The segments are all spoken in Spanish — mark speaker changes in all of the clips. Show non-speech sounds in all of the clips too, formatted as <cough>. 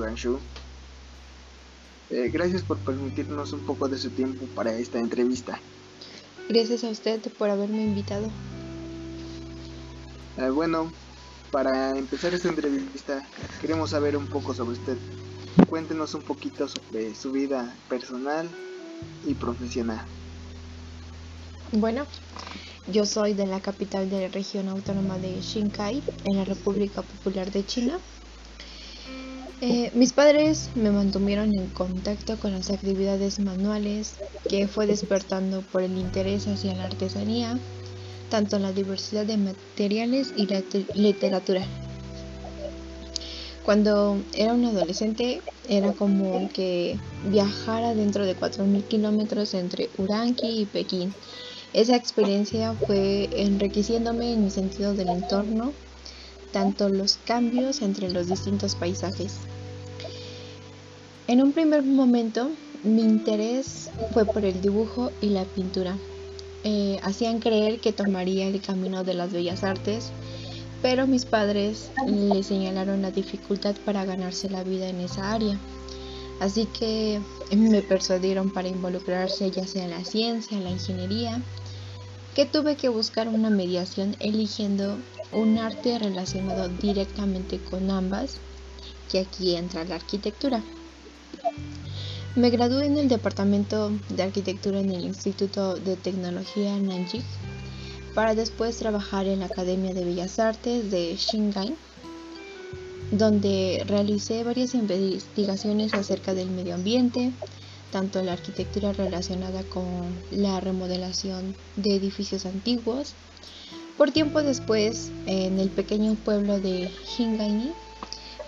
Speaker 1: Ganshu. Eh, gracias por permitirnos un poco de su tiempo para esta entrevista.
Speaker 2: Gracias a usted por haberme invitado.
Speaker 1: Eh, bueno, para empezar esta entrevista queremos saber un poco sobre usted. Cuéntenos un poquito sobre su vida personal y profesional.
Speaker 2: Bueno, yo soy de la capital de la región autónoma de Xinkai, en la República Popular de China. Eh, mis padres me mantuvieron en contacto con las actividades manuales que fue despertando por el interés hacia la artesanía, tanto la diversidad de materiales y la literatura. Cuando era un adolescente era como que viajara dentro de 4.000 kilómetros entre Uranki y Pekín esa experiencia fue enriqueciéndome en mi sentido del entorno, tanto los cambios entre los distintos paisajes. En un primer momento, mi interés fue por el dibujo y la pintura. Eh, hacían creer que tomaría el camino de las bellas artes, pero mis padres le señalaron la dificultad para ganarse la vida en esa área. Así que me persuadieron para involucrarse ya sea en la ciencia, en la ingeniería que tuve que buscar una mediación eligiendo un arte relacionado directamente con ambas, que aquí entra la arquitectura. Me gradué en el Departamento de Arquitectura en el Instituto de Tecnología Nanjing para después trabajar en la Academia de Bellas Artes de Shanghai, donde realicé varias investigaciones acerca del medio ambiente, tanto la arquitectura relacionada con la remodelación de edificios antiguos. Por tiempo después, en el pequeño pueblo de Hingaini,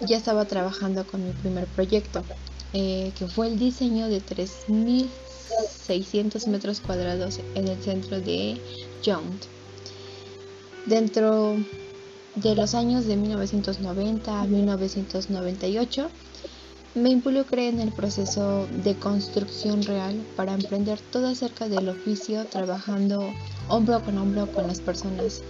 Speaker 2: ya estaba trabajando con mi primer proyecto, eh, que fue el diseño de 3.600 metros cuadrados en el centro de Young. Dentro de los años de 1990 a 1998, me involucré en el proceso de construcción real para emprender todo acerca del oficio trabajando hombro con hombro con las personas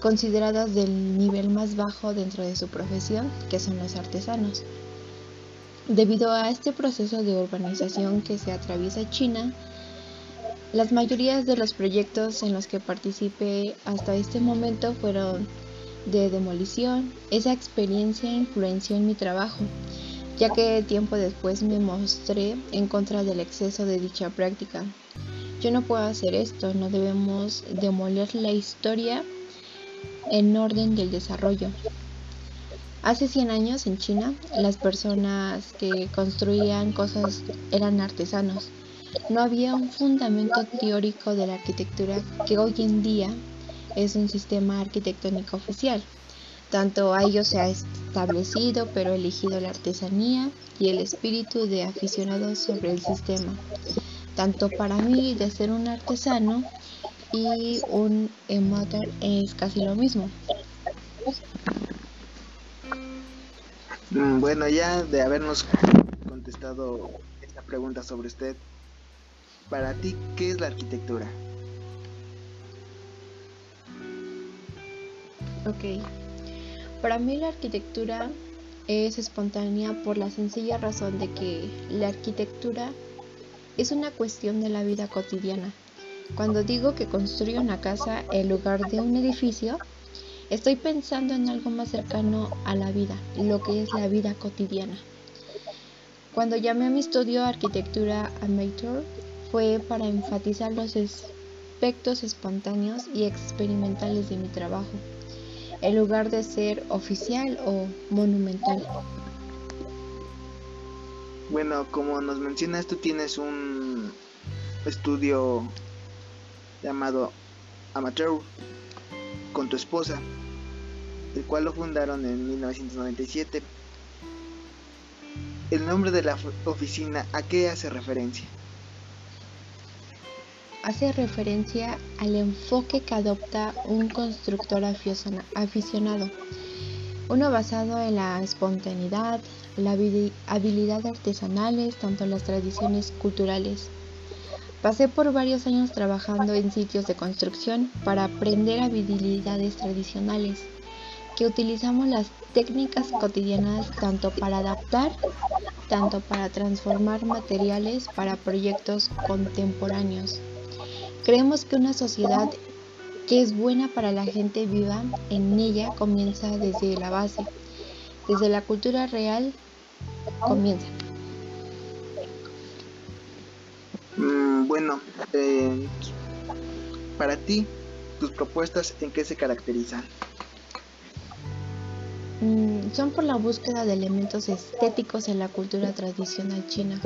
Speaker 2: consideradas del nivel más bajo dentro de su profesión, que son los artesanos. Debido a este proceso de urbanización que se atraviesa China, las mayorías de los proyectos en los que participé hasta este momento fueron de demolición. Esa experiencia influenció en mi trabajo ya que tiempo después me mostré en contra del exceso de dicha práctica. Yo no puedo hacer esto, no debemos demoler la historia en orden del desarrollo. Hace 100 años en China, las personas que construían cosas eran artesanos. No había un fundamento teórico de la arquitectura que hoy en día es un sistema arquitectónico oficial. Tanto a ellos se ha establecido, pero elegido la artesanía y el espíritu de aficionado sobre el sistema. Tanto para mí de ser un artesano y un amateur es casi lo mismo.
Speaker 1: Mm, bueno, ya de habernos contestado esta pregunta sobre usted, para ti, ¿qué es la arquitectura?
Speaker 2: Ok. Para mí la arquitectura es espontánea por la sencilla razón de que la arquitectura es una cuestión de la vida cotidiana. Cuando digo que construyo una casa en lugar de un edificio, estoy pensando en algo más cercano a la vida, lo que es la vida cotidiana. Cuando llamé a mi estudio arquitectura amateur fue para enfatizar los aspectos espontáneos y experimentales de mi trabajo en lugar de ser oficial o monumental.
Speaker 1: Bueno, como nos mencionas, tú tienes un estudio llamado Amateur con tu esposa, el cual lo fundaron en 1997. ¿El nombre de la oficina a qué hace referencia?
Speaker 2: Hace referencia al enfoque que adopta un constructor aficionado, uno basado en la espontaneidad, la habilidad artesanales, tanto las tradiciones culturales. Pasé por varios años trabajando en sitios de construcción para aprender habilidades tradicionales, que utilizamos las técnicas cotidianas tanto para adaptar, tanto para transformar materiales para proyectos contemporáneos. Creemos que una sociedad que es buena para la gente viva en ella comienza desde la base, desde la cultura real comienza.
Speaker 1: Mm, bueno, eh, para ti, tus propuestas en qué se caracterizan?
Speaker 2: Mm, son por la búsqueda de elementos estéticos en la cultura tradicional china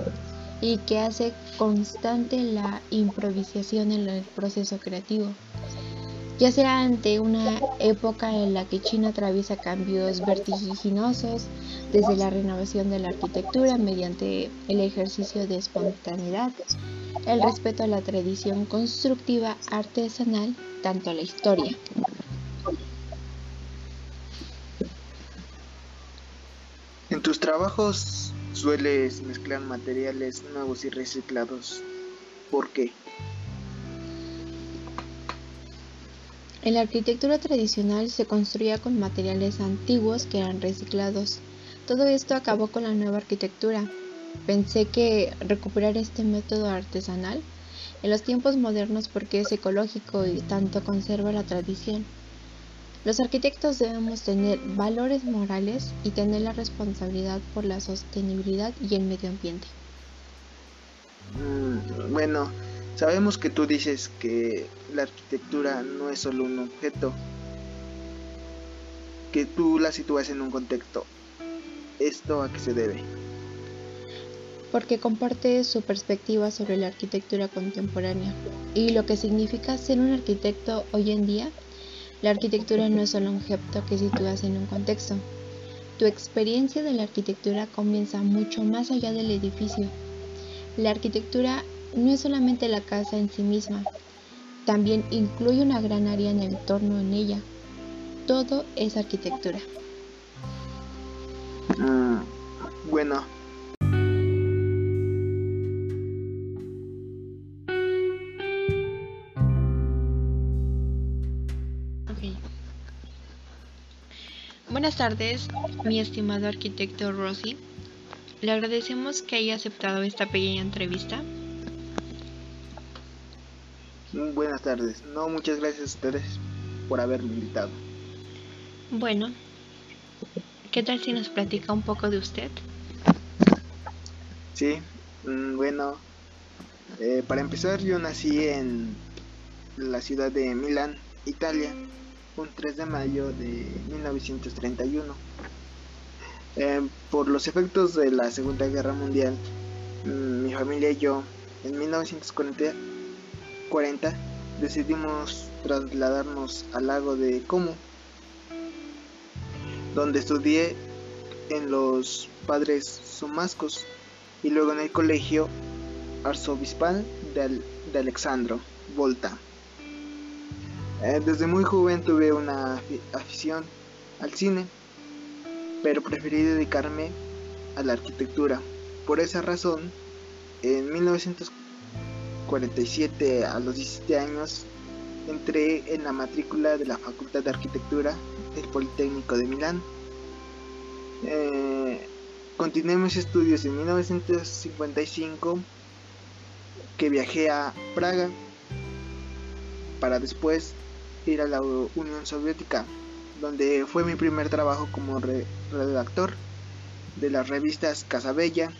Speaker 2: y que hace constante la improvisación en el proceso creativo ya sea ante una época en la que China atraviesa cambios vertiginosos, desde la renovación de la arquitectura mediante el ejercicio de espontaneidad, el respeto a la tradición constructiva artesanal, tanto la historia.
Speaker 1: En tus trabajos sueles mezclar materiales nuevos y reciclados. ¿Por qué?
Speaker 2: En la arquitectura tradicional se construía con materiales antiguos que eran reciclados. Todo esto acabó con la nueva arquitectura. Pensé que recuperar este método artesanal en los tiempos modernos porque es ecológico y tanto conserva la tradición. Los arquitectos debemos tener valores morales y tener la responsabilidad por la sostenibilidad y el medio ambiente.
Speaker 1: Mm, bueno, Sabemos que tú dices que la arquitectura no es solo un objeto, que tú la sitúas en un contexto. ¿Esto a qué se debe?
Speaker 2: Porque comparte su perspectiva sobre la arquitectura contemporánea y lo que significa ser un arquitecto hoy en día. La arquitectura no es solo un objeto que sitúas en un contexto. Tu experiencia de la arquitectura comienza mucho más allá del edificio. La arquitectura no es solamente la casa en sí misma, también incluye una gran área en el entorno en ella. Todo es arquitectura.
Speaker 1: Mm, bueno.
Speaker 2: Buenas tardes, mi estimado arquitecto Rossi. Le agradecemos que haya aceptado esta pequeña entrevista.
Speaker 1: Buenas tardes. No, muchas gracias a ustedes por haberme invitado.
Speaker 2: Bueno, ¿qué tal si nos platica un poco de usted?
Speaker 1: Sí, mm, bueno, eh, para empezar yo nací en la ciudad de Milán, Italia, un 3 de mayo de 1931. Eh, por los efectos de la Segunda Guerra Mundial, mm, mi familia y yo, en 1940, 40 decidimos trasladarnos al lago de Como, donde estudié en los padres sumascos y luego en el colegio arzobispal de Alexandro Volta. Eh, desde muy joven tuve una afición al cine, pero preferí dedicarme a la arquitectura. Por esa razón, en 1940 47 a los 17 años entré en la matrícula de la Facultad de Arquitectura del Politécnico de Milán. Eh, continué mis estudios en 1955 que viajé a Praga para después ir a la Unión Soviética donde fue mi primer trabajo como redactor de las revistas Casabella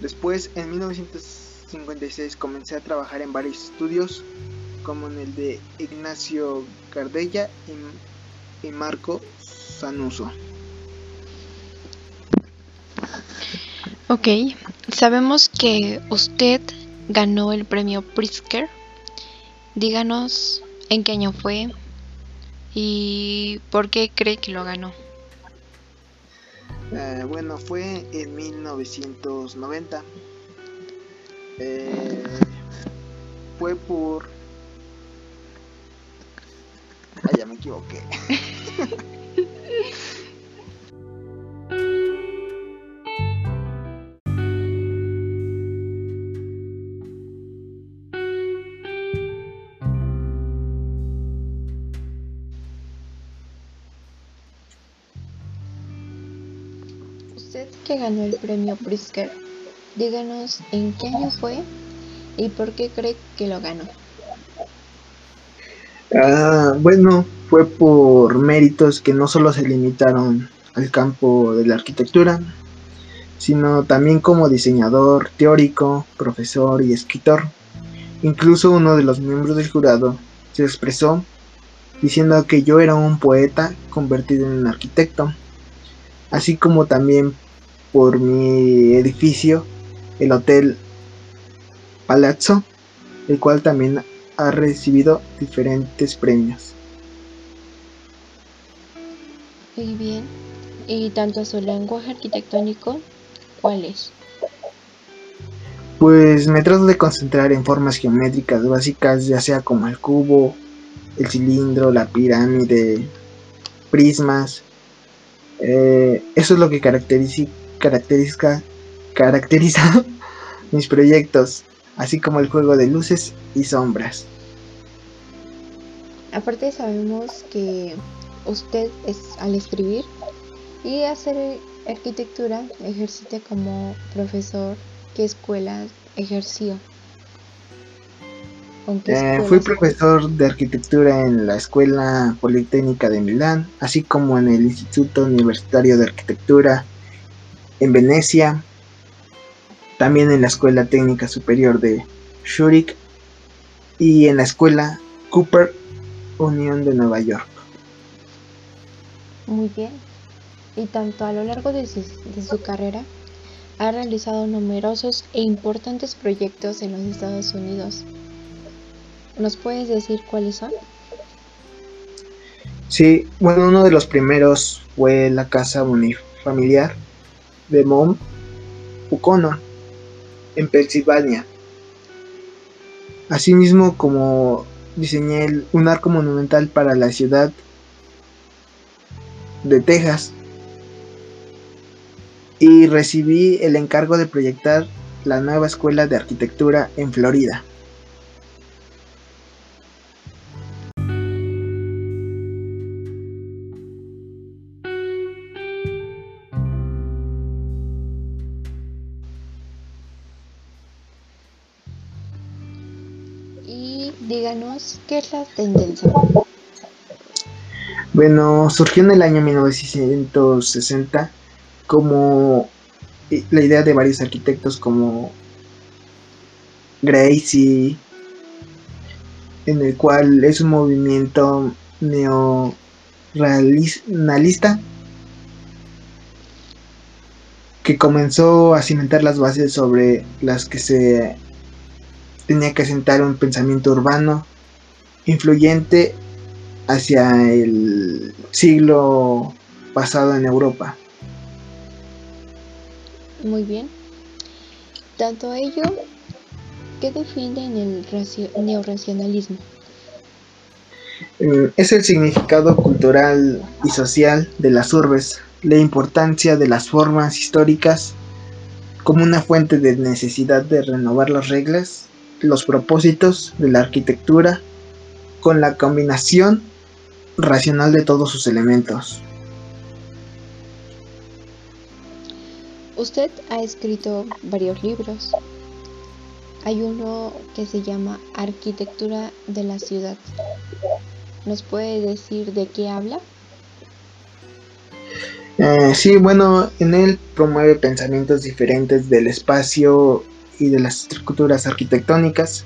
Speaker 1: Después, en 1956, comencé a trabajar en varios estudios, como en el de Ignacio Cardella y, Marco Sanuso.
Speaker 2: Ok, sabemos que usted ganó el premio Pritzker. Díganos en qué año fue y por qué cree que lo ganó.
Speaker 1: Eh, bueno, fue en 1990. Eh, fue por... Ah, ya me equivoqué. <laughs>
Speaker 2: que ganó el premio Pritzker. Díganos en qué año fue y por qué cree que lo ganó.
Speaker 1: Ah, bueno, fue por méritos que no solo se limitaron al campo de la arquitectura, sino también como diseñador teórico, profesor y escritor. Incluso uno de los miembros del jurado se expresó diciendo que yo era un poeta convertido en un arquitecto, así como también por mi edificio, el Hotel Palazzo, el cual también ha recibido diferentes premios.
Speaker 2: Muy bien. ¿Y tanto su lenguaje arquitectónico, cuál es?
Speaker 1: Pues me trato de concentrar en formas geométricas básicas, ya sea como el cubo, el cilindro, la pirámide, prismas. Eh, eso es lo que caracteriza, caracteriza, caracteriza <laughs> mis proyectos, así como el juego de luces y sombras.
Speaker 2: Aparte sabemos que usted es al escribir y hacer arquitectura ejercita como profesor, ¿qué escuela ejerció?
Speaker 1: Eh, fui profesor de arquitectura en la Escuela Politécnica de Milán, así como en el Instituto Universitario de Arquitectura en Venecia, también en la Escuela Técnica Superior de Zurich y en la Escuela Cooper Unión de Nueva York.
Speaker 2: Muy bien. Y tanto a lo largo de su, de su carrera, ha realizado numerosos e importantes proyectos en los Estados Unidos. ¿Nos puedes decir cuáles son?
Speaker 1: Sí, bueno, uno de los primeros fue la casa unifamiliar de Mount Ucono, en Pensilvania. Asimismo, como diseñé un arco monumental para la ciudad de Texas y recibí el encargo de proyectar la nueva escuela de arquitectura en Florida.
Speaker 2: ¿Qué es la tendencia?
Speaker 1: Bueno, surgió en el año 1960 como la idea de varios arquitectos como Gracie, en el cual es un movimiento neorrealista que comenzó a cimentar las bases sobre las que se tenía que asentar un pensamiento urbano influyente hacia el siglo pasado en Europa.
Speaker 2: Muy bien. Tanto ello, ¿qué defienden el neoracionalismo?
Speaker 1: Mm, es el significado cultural y social de las urbes, la importancia de las formas históricas como una fuente de necesidad de renovar las reglas, los propósitos de la arquitectura con la combinación racional de todos sus elementos.
Speaker 2: Usted ha escrito varios libros. Hay uno que se llama Arquitectura de la Ciudad. ¿Nos puede decir de qué habla?
Speaker 1: Eh, sí, bueno, en él promueve pensamientos diferentes del espacio y de las estructuras arquitectónicas.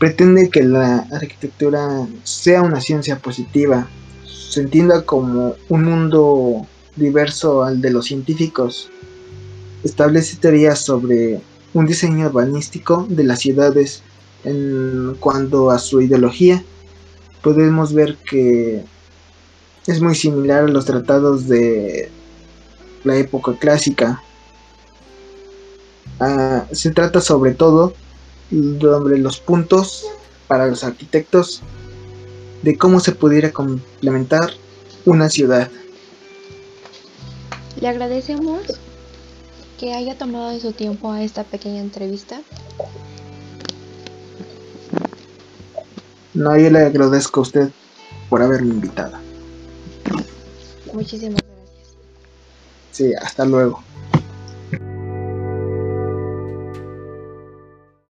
Speaker 1: Pretende que la arquitectura sea una ciencia positiva, se entienda como un mundo diverso al de los científicos establece teorías sobre un diseño urbanístico de las ciudades. En cuanto a su ideología, podemos ver que es muy similar a los tratados de la época clásica. Ah, se trata sobre todo sobre los puntos para los arquitectos de cómo se pudiera complementar una ciudad.
Speaker 2: Le agradecemos que haya tomado de su tiempo a esta pequeña entrevista.
Speaker 1: No, yo le agradezco a usted por haberme invitado.
Speaker 2: Muchísimas gracias.
Speaker 1: Sí, hasta luego.